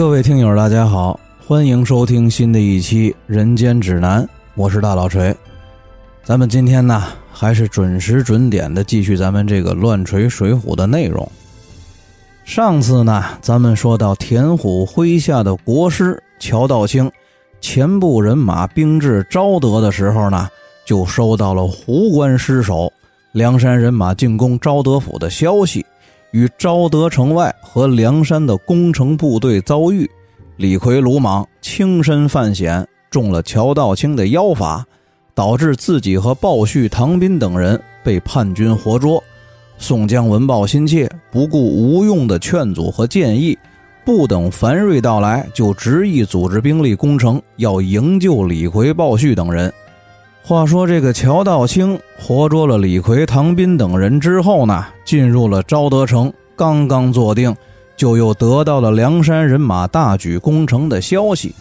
各位听友，大家好，欢迎收听新的一期《人间指南》，我是大老锤。咱们今天呢，还是准时准点的继续咱们这个乱锤水浒的内容。上次呢，咱们说到田虎麾下的国师乔道清，前部人马兵至昭德的时候呢，就收到了胡关失守、梁山人马进攻昭德府的消息。与昭德城外和梁山的攻城部队遭遇，李逵鲁莽轻身犯险，中了乔道清的妖法，导致自己和鲍旭、唐斌等人被叛军活捉。宋江闻报心切，不顾吴用的劝阻和建议，不等樊瑞到来，就执意组织兵力攻城，要营救李逵、鲍旭等人。话说这个乔道清活捉了李逵、唐斌等人之后呢，进入了昭德城，刚刚坐定，就又得到了梁山人马大举攻城的消息，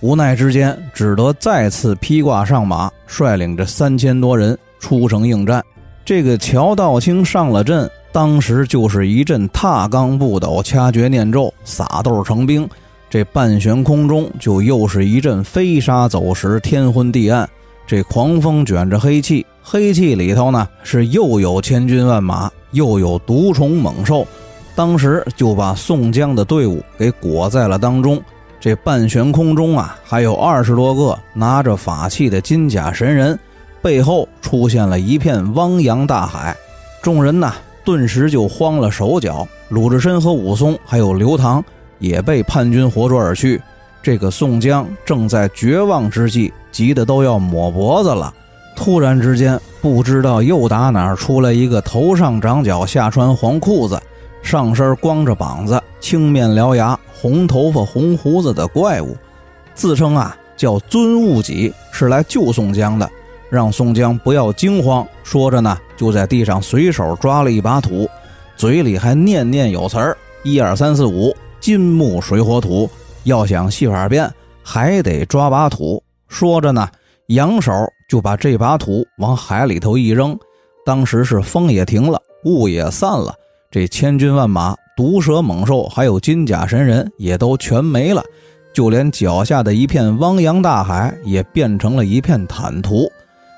无奈之间只得再次披挂上马，率领着三千多人出城应战。这个乔道清上了阵，当时就是一阵踏罡步斗、掐诀念咒、撒豆成兵，这半悬空中就又是一阵飞沙走石、天昏地暗。这狂风卷着黑气，黑气里头呢是又有千军万马，又有毒虫猛兽，当时就把宋江的队伍给裹在了当中。这半悬空中啊，还有二十多个拿着法器的金甲神人，背后出现了一片汪洋大海，众人呢顿时就慌了手脚。鲁智深和武松还有刘唐也被叛军活捉而去。这个宋江正在绝望之际，急得都要抹脖子了。突然之间，不知道又打哪儿出来一个头上长角、下穿黄裤子、上身光着膀子、青面獠牙、红头发、红胡子的怪物，自称啊叫尊悟己，是来救宋江的，让宋江不要惊慌。说着呢，就在地上随手抓了一把土，嘴里还念念有词儿：一二三四五，金木水火土。要想戏法变，还得抓把土。说着呢，扬手就把这把土往海里头一扔。当时是风也停了，雾也散了，这千军万马、毒蛇猛兽，还有金甲神人也都全没了，就连脚下的一片汪洋大海也变成了一片坦途。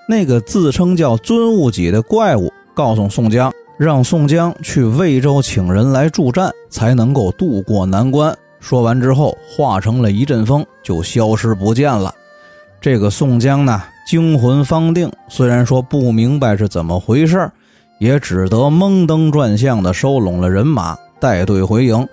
那个自称叫尊物己的怪物，告诉宋江，让宋江去魏州请人来助战，才能够渡过难关。说完之后，化成了一阵风，就消失不见了。这个宋江呢，惊魂方定，虽然说不明白是怎么回事也只得蒙登转向的收拢了人马，带队回营。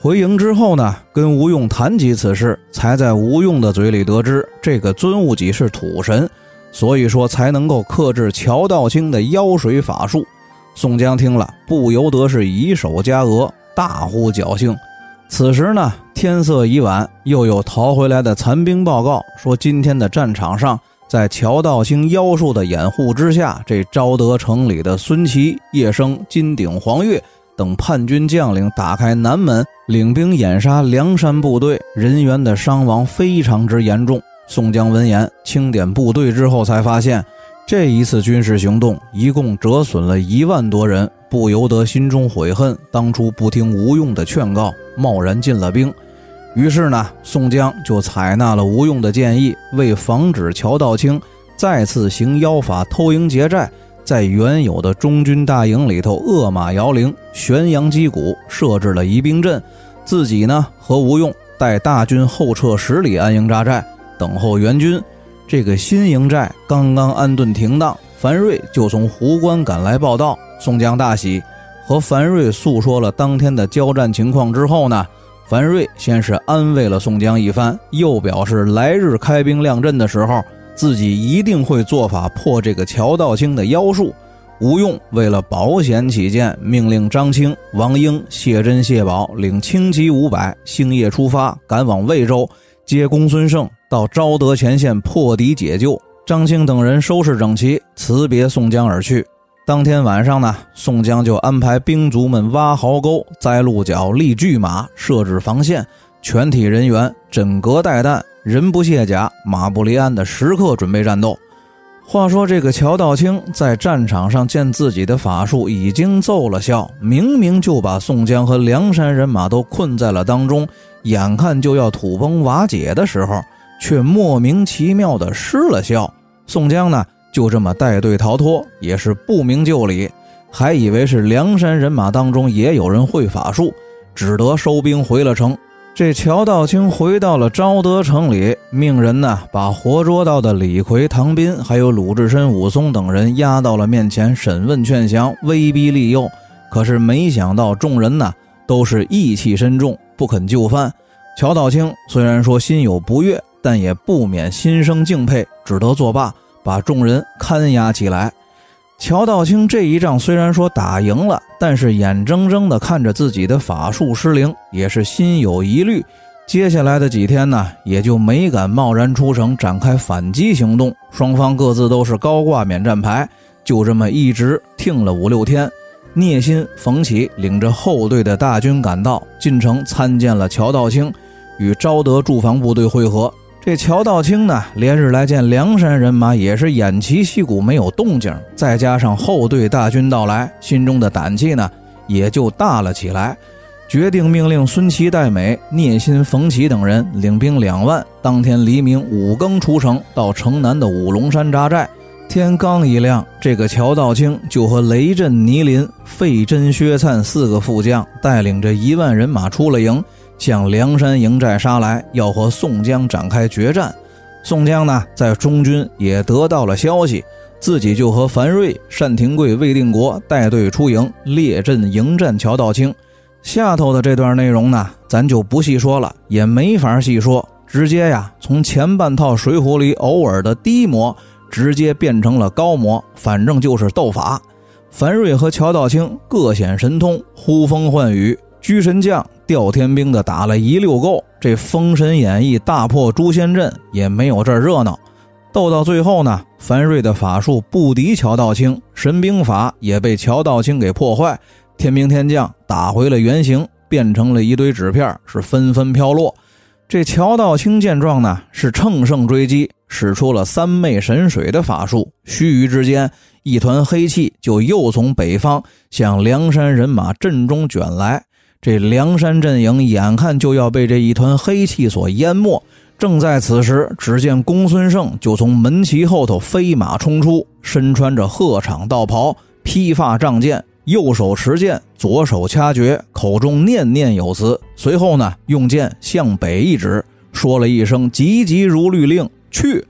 回营之后呢，跟吴用谈及此事，才在吴用的嘴里得知，这个尊悟己是土神，所以说才能够克制乔道清的妖水法术。宋江听了，不由得是以手加额，大呼侥幸。此时呢，天色已晚，又有逃回来的残兵报告说，今天的战场上，在乔道清妖术的掩护之下，这昭德城里的孙琦、叶生、金鼎、黄月等叛军将领打开南门，领兵掩杀梁山部队，人员的伤亡非常之严重。宋江闻言，清点部队之后，才发现这一次军事行动一共折损了。一万多人。不由得心中悔恨，当初不听吴用的劝告，贸然进了兵。于是呢，宋江就采纳了吴用的建议，为防止乔道清再次行妖法偷营劫寨，在原有的中军大营里头扼马摇铃、悬扬击鼓，设置了疑兵阵。自己呢和吴用带大军后撤十里安营扎寨，等候援军。这个新营寨刚刚安顿停当，樊瑞就从湖关赶来报道。宋江大喜，和樊瑞诉说了当天的交战情况之后呢，樊瑞先是安慰了宋江一番，又表示来日开兵亮阵的时候，自己一定会做法破这个乔道清的妖术。吴用为了保险起见，命令张清、王英、谢珍、谢宝领轻骑五百，星夜出发，赶往魏州接公孙胜到昭德前线破敌解救。张清等人收拾整齐，辞别宋江而去。当天晚上呢，宋江就安排兵卒们挖壕沟、栽鹿角、立巨马、设置防线，全体人员枕戈待旦，人不卸甲，马不离鞍的时刻准备战斗。话说这个乔道清在战场上见自己的法术已经奏了效，明明就把宋江和梁山人马都困在了当中，眼看就要土崩瓦解的时候，却莫名其妙的失了效。宋江呢，就这么带队逃脱，也是不明就里，还以为是梁山人马当中也有人会法术，只得收兵回了城。这乔道清回到了昭德城里，命人呢把活捉到的李逵、唐斌，还有鲁智深、武松等人押到了面前审问劝降，威逼利诱。可是没想到众人呢都是义气深重，不肯就范。乔道清虽然说心有不悦，但也不免心生敬佩，只得作罢，把众人看押起来。乔道清这一仗虽然说打赢了，但是眼睁睁地看着自己的法术失灵，也是心有疑虑。接下来的几天呢，也就没敢贸然出城展开反击行动。双方各自都是高挂免战牌，就这么一直听了五六天。聂心、冯起领着后队的大军赶到，进城参见了乔道清，与昭德驻防部队会合。这乔道清呢，连日来见梁山人马，也是偃旗息鼓，没有动静。再加上后队大军到来，心中的胆气呢，也就大了起来。决定命令孙琦、戴美、聂心、冯琦等人领兵两万，当天黎明五更出城，到城南的五龙山扎寨。天刚一亮，这个乔道清就和雷震、倪林、费真、薛灿四个副将，带领着一万人马出了营。向梁山营寨杀来，要和宋江展开决战。宋江呢，在中军也得到了消息，自己就和樊瑞、单廷贵、魏定国带队出营，列阵迎战乔道清。下头的这段内容呢，咱就不细说了，也没法细说，直接呀，从前半套《水浒》里偶尔的低魔，直接变成了高魔，反正就是斗法。樊瑞和乔道清各显神通，呼风唤雨。居神将调天兵的打了一溜够，这封神演义大破诛仙阵也没有这热闹。斗到最后呢，樊瑞的法术不敌乔道清，神兵法也被乔道清给破坏，天兵天将打回了原形，变成了一堆纸片，是纷纷飘落。这乔道清见状呢，是乘胜追击，使出了三昧神水的法术，须臾之间，一团黑气就又从北方向梁山人马阵中卷来。这梁山阵营眼看就要被这一团黑气所淹没，正在此时，只见公孙胜就从门旗后头飞马冲出，身穿着鹤氅道袍，披发仗剑，右手持剑，左手掐诀，口中念念有词。随后呢，用剑向北一指，说了一声“急急如律令”，去。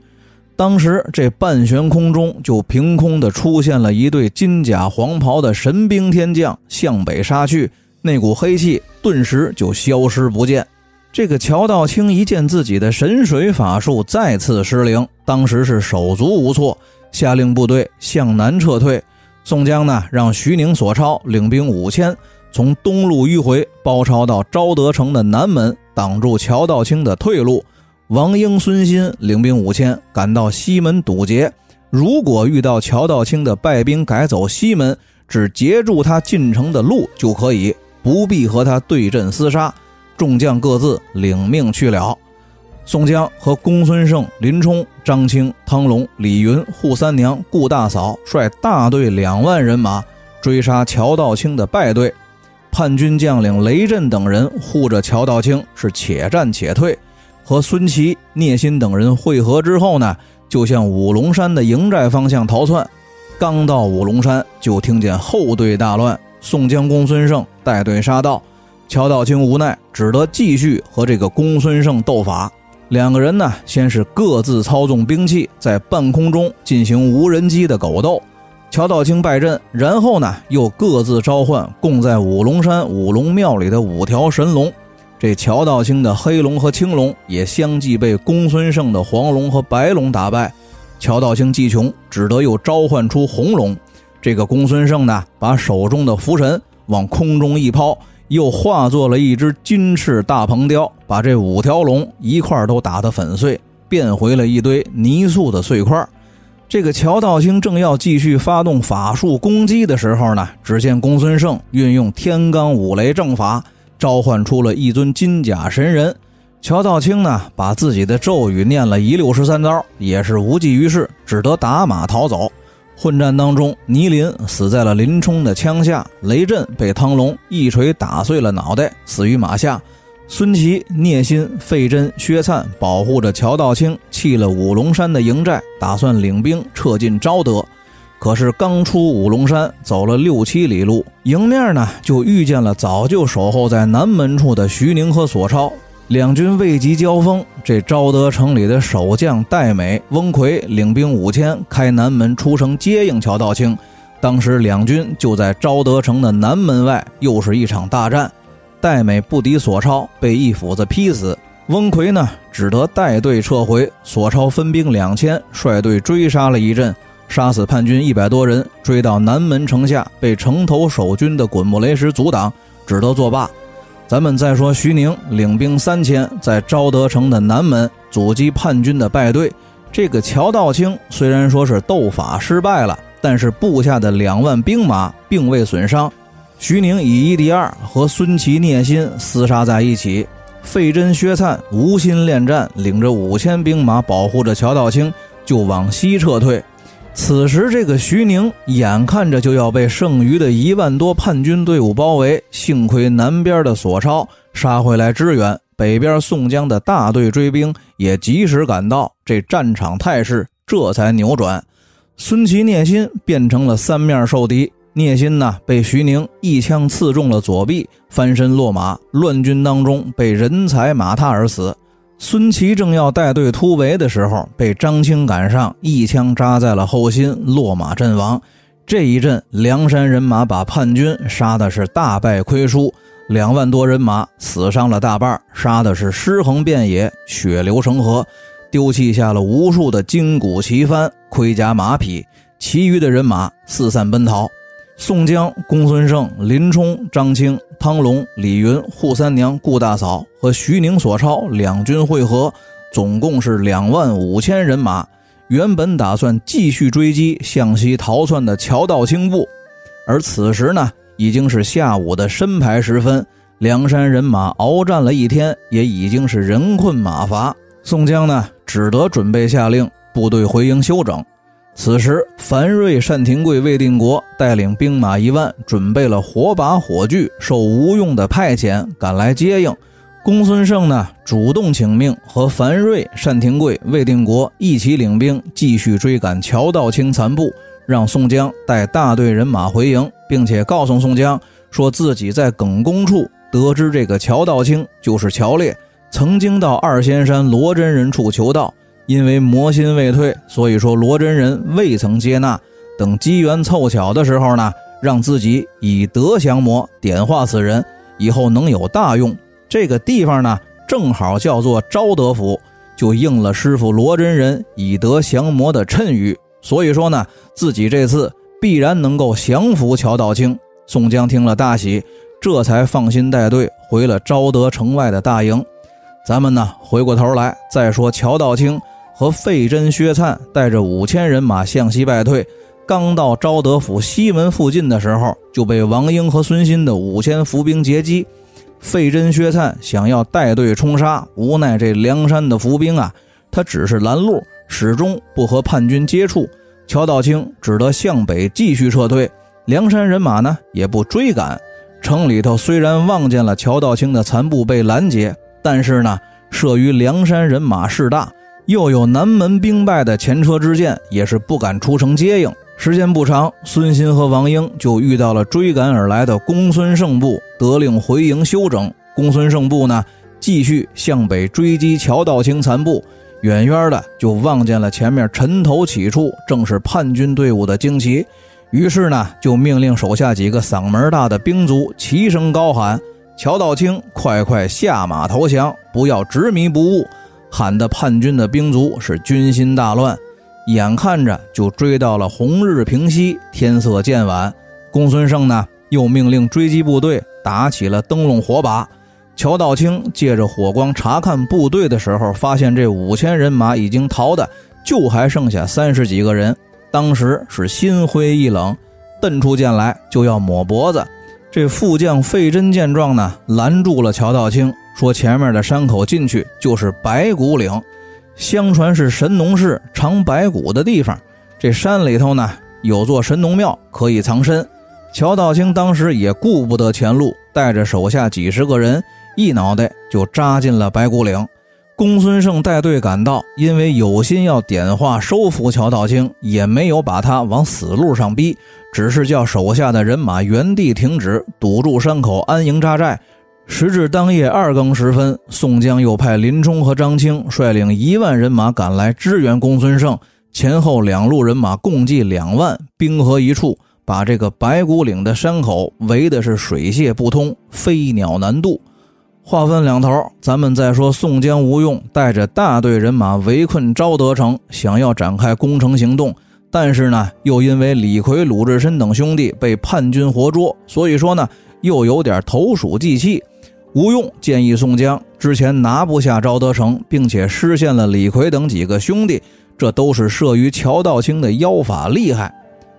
当时这半悬空中就凭空的出现了一队金甲黄袍的神兵天将，向北杀去。那股黑气顿时就消失不见。这个乔道清一见自己的神水法术再次失灵，当时是手足无措，下令部队向南撤退。宋江呢，让徐宁、索超领兵五千，从东路迂回，包抄到昭德城的南门，挡住乔道清的退路。王英、孙新领兵五千，赶到西门堵截。如果遇到乔道清的败兵改走西门，只截住他进城的路就可以。不必和他对阵厮杀，众将各自领命去了。宋江和公孙胜、林冲、张青、汤龙、李云、扈三娘、顾大嫂率大队两万人马追杀乔道清的败队，叛军将领雷震等人护着乔道清是且战且退。和孙琦、聂心等人会合之后呢，就向五龙山的营寨方向逃窜。刚到五龙山，就听见后队大乱。宋江、公孙胜带队杀到，乔道清无奈，只得继续和这个公孙胜斗法。两个人呢，先是各自操纵兵器，在半空中进行无人机的狗斗。乔道清败阵，然后呢，又各自召唤供在五龙山五龙庙里的五条神龙。这乔道清的黑龙和青龙也相继被公孙胜的黄龙和白龙打败。乔道清计穷，只得又召唤出红龙。这个公孙胜呢，把手中的符神往空中一抛，又化作了一只金翅大鹏雕，把这五条龙一块都打得粉碎，变回了一堆泥塑的碎块。这个乔道清正要继续发动法术攻击的时候呢，只见公孙胜运用天罡五雷正法，召唤出了一尊金甲神人。乔道清呢，把自己的咒语念了一溜十三招，也是无济于事，只得打马逃走。混战当中，倪林死在了林冲的枪下，雷震被汤龙一锤打碎了脑袋，死于马下。孙琦、聂心、费真、薛灿保护着乔道清，弃了五龙山的营寨，打算领兵撤进昭德。可是刚出五龙山，走了六七里路，迎面呢就遇见了早就守候在南门处的徐宁和索超。两军未及交锋，这昭德城里的守将戴美、翁奎领兵五千，开南门出城接应乔道清。当时两军就在昭德城的南门外，又是一场大战。戴美不敌索超，被一斧子劈死。翁奎呢，只得带队撤回。索超分兵两千，率队追杀了一阵，杀死叛军一百多人。追到南门城下，被城头守军的滚木雷石阻挡，只得作罢。咱们再说，徐宁领兵三千，在昭德城的南门阻击叛军的败队。这个乔道清虽然说是斗法失败了。但是部下的两万兵马并未损伤，徐宁以一敌二，和孙琦、聂心厮杀在一起。费真、薛灿无心恋战，领着五千兵马保护着乔道清，就往西撤退。此时，这个徐宁眼看着就要被剩余的一万多叛军队伍包围，幸亏南边的索超杀回来支援，北边宋江的大队追兵也及时赶到，这战场态势这才扭转。孙琦聂心变成了三面受敌，聂心呢被徐宁一枪刺中了左臂，翻身落马，乱军当中被人踩马踏而死。孙琦正要带队突围的时候，被张青赶上，一枪扎在了后心，落马阵亡。这一阵，梁山人马把叛军杀的是大败亏输，两万多人马死伤了大半，杀的是尸横遍野，血流成河。丢弃下了无数的金鼓旗幡、盔甲马匹，其余的人马四散奔逃。宋江、公孙胜、林冲、张青、汤龙、李云、扈三娘、顾大嫂和徐宁、索超两军会合，总共是两万五千人马。原本打算继续追击向西逃窜的乔道清部，而此时呢，已经是下午的申牌时分，梁山人马鏖战了一天，也已经是人困马乏。宋江呢，只得准备下令部队回营休整。此时，樊瑞、单廷贵、魏定国带领兵马一万，准备了火把、火炬，受吴用的派遣赶来接应。公孙胜呢，主动请命，和樊瑞、单廷贵、魏定国一起领兵继续追赶乔道清残部，让宋江带大队人马回营，并且告诉宋江，说自己在耿公处得知这个乔道清就是乔烈。曾经到二仙山罗真人处求道，因为魔心未退，所以说罗真人未曾接纳。等机缘凑巧的时候呢，让自己以德降魔，点化此人，以后能有大用。这个地方呢，正好叫做昭德府，就应了师傅罗真人以德降魔的谶语。所以说呢，自己这次必然能够降服乔道清。宋江听了大喜，这才放心带队回了昭德城外的大营。咱们呢，回过头来再说，乔道清和费真、薛灿带着五千人马向西败退，刚到昭德府西门附近的时候，就被王英和孙新的五千伏兵截击。费真、薛灿想要带队冲杀，无奈这梁山的伏兵啊，他只是拦路，始终不和叛军接触。乔道清只得向北继续撤退，梁山人马呢也不追赶。城里头虽然望见了乔道清的残部被拦截。但是呢，慑于梁山人马势大，又有南门兵败的前车之鉴，也是不敢出城接应。时间不长，孙新和王英就遇到了追赶而来的公孙胜部，得令回营休整。公孙胜部呢，继续向北追击乔道清残部，远远的就望见了前面尘头起处，正是叛军队伍的旌旗。于是呢，就命令手下几个嗓门大的兵卒齐声高喊。乔道清，快快下马投降，不要执迷不悟！喊得叛军的兵卒是军心大乱，眼看着就追到了红日平西，天色渐晚。公孙胜呢，又命令追击部队打起了灯笼火把。乔道清借着火光查看部队的时候，发现这五千人马已经逃的就还剩下三十几个人，当时是心灰意冷，瞪出剑来就要抹脖子。这副将费真见状呢，拦住了乔道清，说：“前面的山口进去就是白骨岭，相传是神农氏藏白骨的地方。这山里头呢，有座神农庙，可以藏身。”乔道清当时也顾不得前路，带着手下几十个人，一脑袋就扎进了白骨岭。公孙胜带队赶到，因为有心要点化收服乔道清，也没有把他往死路上逼，只是叫手下的人马原地停止，堵住山口，安营扎寨。时至当夜二更时分，宋江又派林冲和张青率领一万人马赶来支援公孙胜，前后两路人马共计两万，兵合一处，把这个白骨岭的山口围的是水泄不通，飞鸟难渡。话分两头，咱们再说宋江、吴用带着大队人马围困昭德城，想要展开攻城行动，但是呢，又因为李逵、鲁智深等兄弟被叛军活捉，所以说呢，又有点投鼠忌器。吴用建议宋江之前拿不下昭德城，并且失陷了李逵等几个兄弟，这都是慑于乔道清的妖法厉害。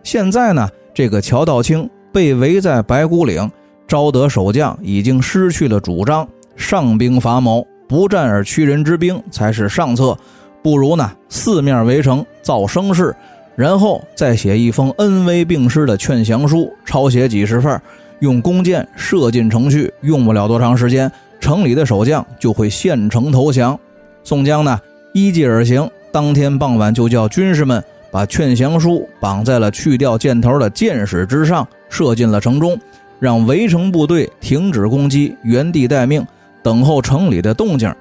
现在呢，这个乔道清被围在白骨岭，昭德守将已经失去了主张，上兵伐谋，不战而屈人之兵才是上策。不如呢，四面围城，造声势，然后再写一封恩威并施的劝降书，抄写几十份。用弓箭射进城去，用不了多长时间，城里的守将就会献城投降。宋江呢，依计而行，当天傍晚就叫军士们把劝降书绑在了去掉箭头的箭矢之上，射进了城中，让围城部队停止攻击，原地待命，等候城里的动静。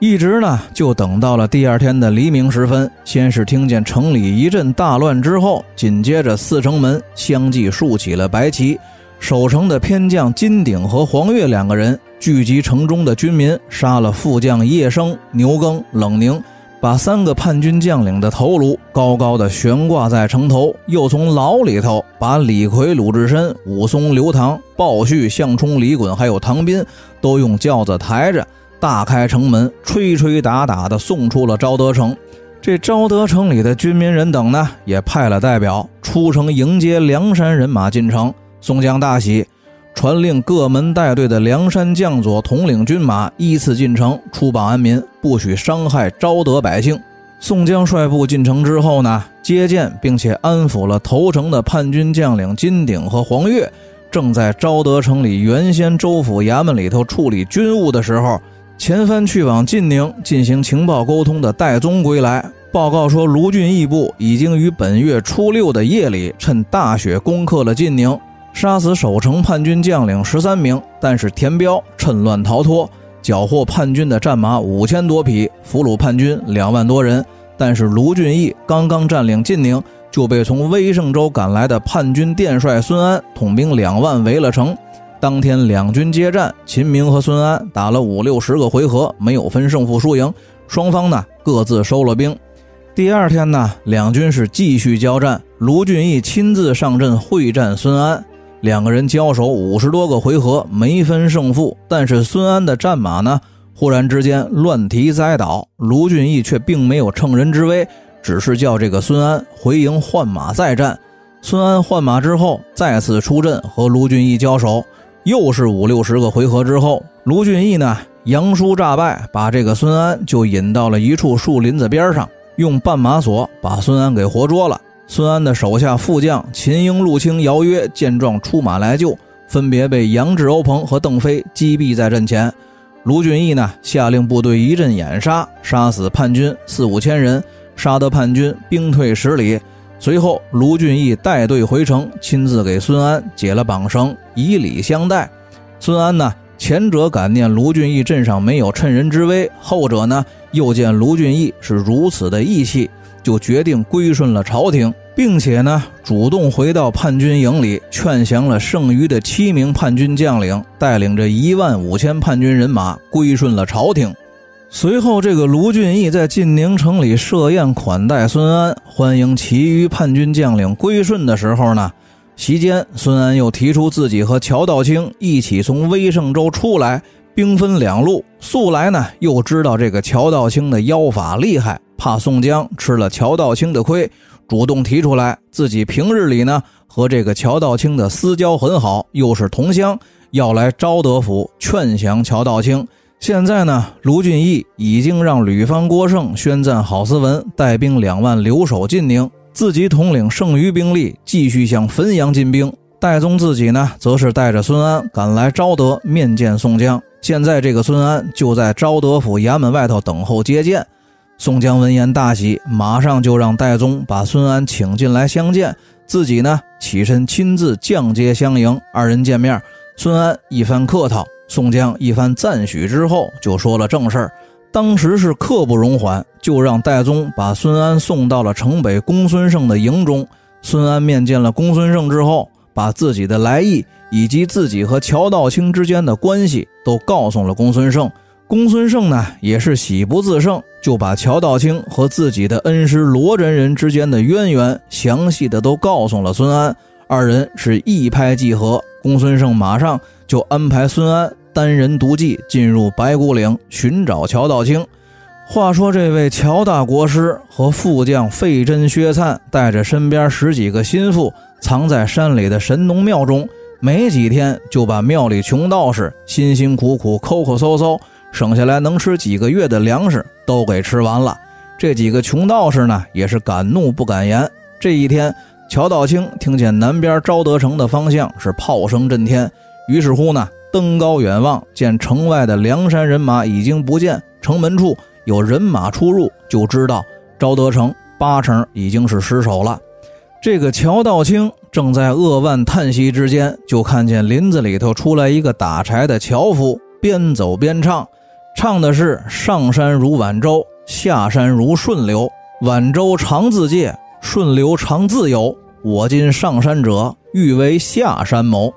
一直呢，就等到了第二天的黎明时分，先是听见城里一阵大乱，之后紧接着四城门相继竖起了白旗。守城的偏将金鼎和黄月两个人聚集城中的军民，杀了副将叶生、牛耕、冷凝，把三个叛军将领的头颅高高的悬挂在城头，又从牢里头把李逵、鲁智深、武松、刘唐、鲍旭、项冲、李衮还有唐斌都用轿子抬着，大开城门，吹吹打打的送出了昭德城。这昭德城里的军民人等呢，也派了代表出城迎接梁山人马进城。宋江大喜，传令各门带队的梁山将佐统领军马依次进城出榜安民，不许伤害昭德百姓。宋江率部进城之后呢，接见并且安抚了投诚的叛军将领金鼎和黄月。正在昭德城里原先州府衙门里头处理军务的时候，前番去往晋宁进行情报沟通的戴宗归来，报告说卢俊义部已经于本月初六的夜里趁大雪攻克了晋宁。杀死守城叛军将领十三名，但是田彪趁乱逃脱，缴获叛军的战马五千多匹，俘虏叛军两万多人。但是卢俊义刚刚占领晋宁，就被从威胜州赶来的叛军殿帅孙安统兵两万围了城。当天两军接战，秦明和孙安打了五六十个回合，没有分胜负输赢，双方呢各自收了兵。第二天呢，两军是继续交战，卢俊义亲自上阵会战孙安。两个人交手五十多个回合，没分胜负。但是孙安的战马呢，忽然之间乱蹄栽倒，卢俊义却并没有乘人之危，只是叫这个孙安回营换马再战。孙安换马之后，再次出阵和卢俊义交手，又是五六十个回合之后，卢俊义呢杨叔诈败，把这个孙安就引到了一处树林子边上，用绊马索把孙安给活捉了。孙安的手下副将秦英、陆青、姚约见状出马来救，分别被杨志、欧鹏和邓飞击毙在阵前。卢俊义呢，下令部队一阵掩杀，杀死叛军四五千人，杀得叛军兵退十里。随后，卢俊义带队回城，亲自给孙安解了绑绳，以礼相待。孙安呢，前者感念卢俊义阵上没有趁人之危，后者呢，又见卢俊义是如此的义气。就决定归顺了朝廷，并且呢，主动回到叛军营里，劝降了剩余的七名叛军将领，带领着一万五千叛军人马归顺了朝廷。随后，这个卢俊义在晋宁城里设宴款待孙安，欢迎其余叛军将领归顺的时候呢，席间孙安又提出自己和乔道清一起从威胜州出来，兵分两路。素来呢，又知道这个乔道清的妖法厉害。怕宋江吃了乔道清的亏，主动提出来自己平日里呢和这个乔道清的私交很好，又是同乡，要来昭德府劝降乔道清。现在呢，卢俊义已经让吕方、郭盛宣赞郝思文带兵两万留守晋宁，自己统领剩余兵力继续向汾阳进兵。戴宗自己呢，则是带着孙安赶来昭德面见宋江。现在这个孙安就在昭德府衙门外头等候接见。宋江闻言大喜，马上就让戴宗把孙安请进来相见，自己呢起身亲自降阶相迎。二人见面，孙安一番客套，宋江一番赞许之后，就说了正事儿。当时是刻不容缓，就让戴宗把孙安送到了城北公孙胜的营中。孙安面见了公孙胜之后，把自己的来意以及自己和乔道清之间的关系都告诉了公孙胜。公孙胜呢，也是喜不自胜。就把乔道清和自己的恩师罗真人之间的渊源详细的都告诉了孙安，二人是一拍即合。公孙胜马上就安排孙安单人独骑进入白骨岭寻找乔道清。话说这位乔大国师和副将费真、薛灿带着身边十几个心腹，藏在山里的神农庙中，没几天就把庙里穷道士辛辛苦苦抠抠搜搜。省下来能吃几个月的粮食都给吃完了，这几个穷道士呢也是敢怒不敢言。这一天，乔道清听见南边昭德城的方向是炮声震天，于是乎呢登高远望，见城外的梁山人马已经不见，城门处有人马出入，就知道昭德城八成已经是失守了。这个乔道清正在扼腕叹息之间，就看见林子里头出来一个打柴的樵夫，边走边唱。唱的是上山如晚舟，下山如顺流。晚舟常自借，顺流常自由。我今上山者，欲为下山谋。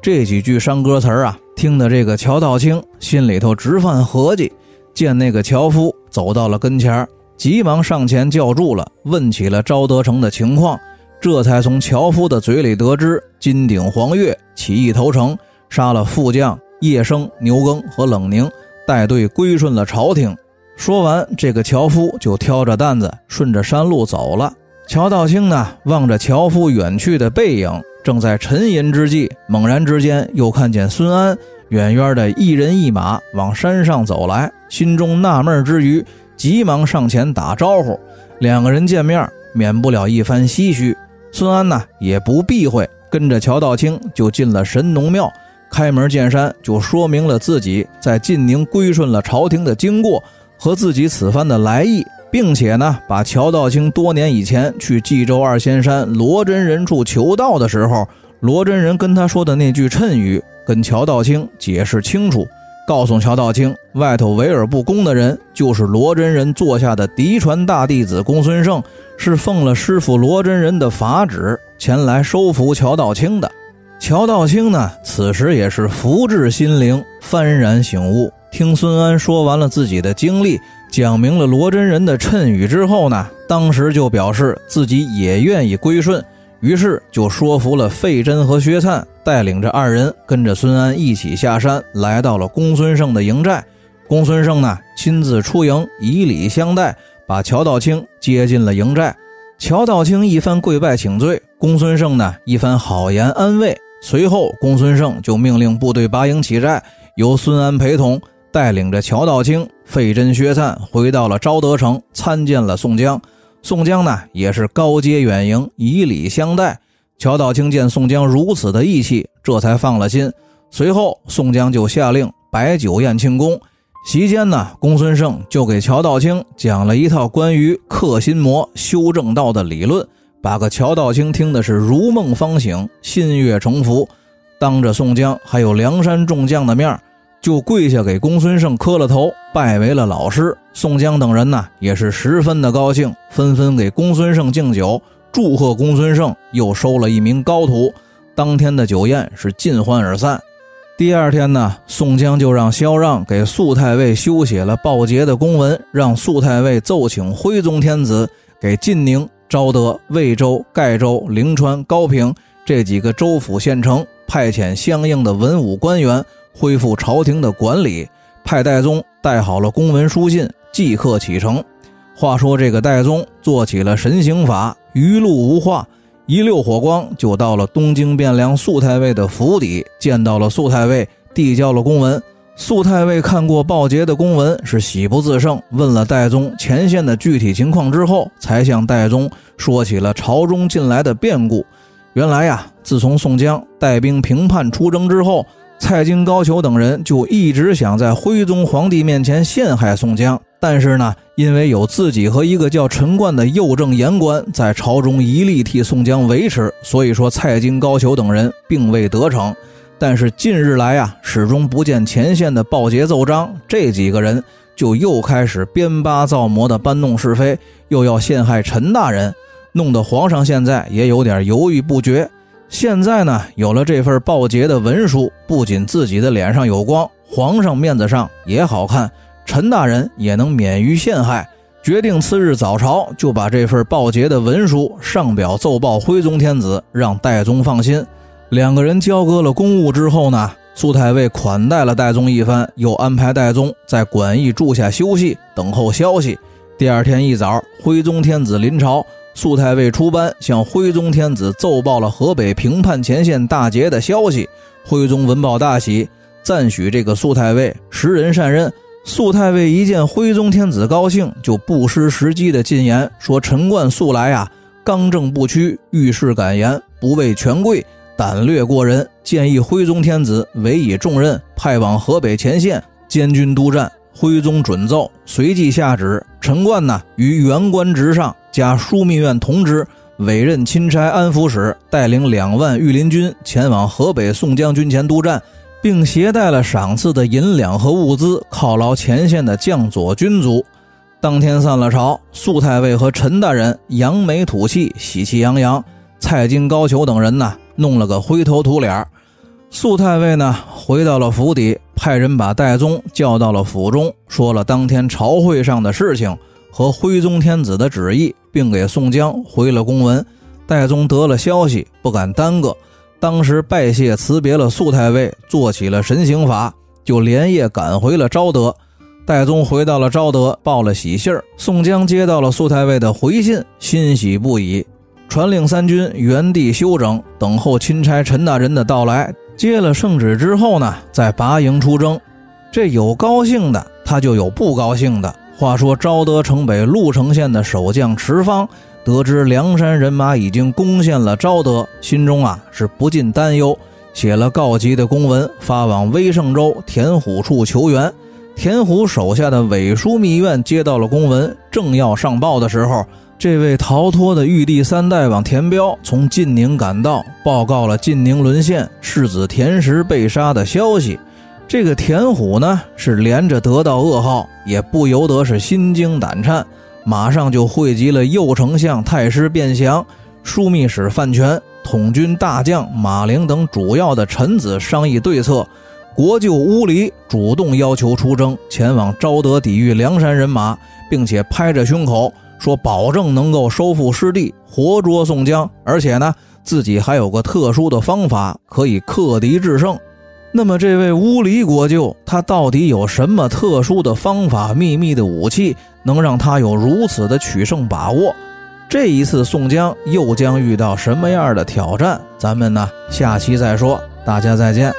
这几句山歌词儿啊，听得这个乔道清心里头直犯合计。见那个樵夫走到了跟前急忙上前叫住了，问起了昭德城的情况。这才从樵夫的嘴里得知，金鼎、黄月起义投诚，杀了副将叶生、牛耕和冷宁。带队归顺了朝廷。说完，这个樵夫就挑着担子顺着山路走了。乔道清呢，望着樵夫远去的背影，正在沉吟之际，猛然之间又看见孙安远远的一人一马往山上走来，心中纳闷之余，急忙上前打招呼。两个人见面，免不了一番唏嘘。孙安呢，也不避讳，跟着乔道清就进了神农庙。开门见山就说明了自己在晋宁归顺了朝廷的经过和自己此番的来意，并且呢，把乔道清多年以前去冀州二仙山罗真人处求道的时候，罗真人跟他说的那句谶语，跟乔道清解释清楚，告诉乔道清，外头围而不攻的人就是罗真人座下的嫡传大弟子公孙胜，是奉了师傅罗真人的法旨前来收服乔道清的。乔道清呢，此时也是福至心灵，幡然醒悟。听孙安说完了自己的经历，讲明了罗真人的谶语之后呢，当时就表示自己也愿意归顺，于是就说服了费真和薛灿，带领着二人跟着孙安一起下山，来到了公孙胜的营寨。公孙胜呢，亲自出营，以礼相待，把乔道清接进了营寨。乔道清一番跪拜请罪，公孙胜呢一番好言安慰。随后，公孙胜就命令部队拔营起寨，由孙安陪同，带领着乔道清、费真、薛灿回到了昭德城，参见了宋江。宋江呢，也是高阶远迎，以礼相待。乔道清见宋江如此的义气，这才放了心。随后，宋江就下令摆酒宴庆功。席间呢，公孙胜就给乔道清讲了一套关于克心魔、修正道的理论。把个乔道清听的是如梦方醒，心悦诚服，当着宋江还有梁山众将的面，就跪下给公孙胜磕了头，拜为了老师。宋江等人呢也是十分的高兴，纷纷给公孙胜敬酒，祝贺公孙胜又收了一名高徒。当天的酒宴是尽欢而散。第二天呢，宋江就让萧让给肃太尉修写了报捷的公文，让肃太尉奏请徽宗天子给晋宁。昭德、魏州、盖州、灵川、高平这几个州府县城派遣相应的文武官员，恢复朝廷的管理。派戴宗带好了公文书信，即刻启程。话说这个戴宗做起了神行法，余路无话，一溜火光就到了东京汴梁肃太尉的府邸，见到了肃太尉，递交了公文。肃太尉看过报捷的公文，是喜不自胜，问了戴宗前线的具体情况之后，才向戴宗说起了朝中近来的变故。原来呀，自从宋江带兵平叛出征之后，蔡京、高俅等人就一直想在徽宗皇帝面前陷害宋江，但是呢，因为有自己和一个叫陈冠的右正言官在朝中一力替宋江维持，所以说蔡京、高俅等人并未得逞。但是近日来啊，始终不见前线的报捷奏章，这几个人就又开始编扒造模的搬弄是非，又要陷害陈大人，弄得皇上现在也有点犹豫不决。现在呢，有了这份报捷的文书，不仅自己的脸上有光，皇上面子上也好看，陈大人也能免于陷害。决定次日早朝就把这份报捷的文书上表奏报徽宗天子，让戴宗放心。两个人交割了公务之后呢，苏太尉款待了戴宗一番，又安排戴宗在馆驿住下休息，等候消息。第二天一早，徽宗天子临朝。苏太尉出班，向徽宗天子奏报了河北平叛前线大捷的消息。徽宗闻报大喜，赞许这个苏太尉识人善任。苏太尉一见徽宗天子高兴，就不失时机的进言说：“陈冠素来啊，刚正不屈，遇事敢言，不畏权贵，胆略过人，建议徽宗天子委以重任，派往河北前线监军督战。”徽宗准奏，随即下旨：陈冠呢，于原官职上。加枢密院同知，委任钦差安抚使带领两万御林军前往河北宋江军前督战，并携带了赏赐的银两和物资犒劳前线的将佐军卒。当天散了朝，肃太尉和陈大人扬眉吐气，喜气洋洋。蔡京、高俅等人呢，弄了个灰头土脸。肃太尉呢，回到了府邸，派人把戴宗叫到了府中，说了当天朝会上的事情。和徽宗天子的旨意，并给宋江回了公文。戴宗得了消息，不敢耽搁，当时拜谢辞别了肃太尉，做起了神行法，就连夜赶回了昭德。戴宗回到了昭德，报了喜信儿。宋江接到了肃太尉的回信，欣喜不已，传令三军原地休整，等候钦差陈大人的到来。接了圣旨之后呢，再拔营出征。这有高兴的，他就有不高兴的。话说昭德城北鹿城县的守将池方得知梁山人马已经攻陷了昭德，心中啊是不禁担忧，写了告急的公文发往威胜州田虎处求援。田虎手下的伪枢密院接到了公文，正要上报的时候，这位逃脱的玉帝三代王田彪从晋宁赶到，报告了晋宁沦陷、世子田石被杀的消息。这个田虎呢，是连着得到噩耗，也不由得是心惊胆颤，马上就汇集了右丞相太师卞祥、枢密使范全、统军大将马陵等主要的臣子商议对策。国舅乌离主动要求出征，前往昭德抵御梁山人马，并且拍着胸口说保证能够收复失地，活捉宋江，而且呢，自己还有个特殊的方法可以克敌制胜。那么，这位乌离国舅，他到底有什么特殊的方法、秘密的武器，能让他有如此的取胜把握？这一次，宋江又将遇到什么样的挑战？咱们呢，下期再说。大家再见。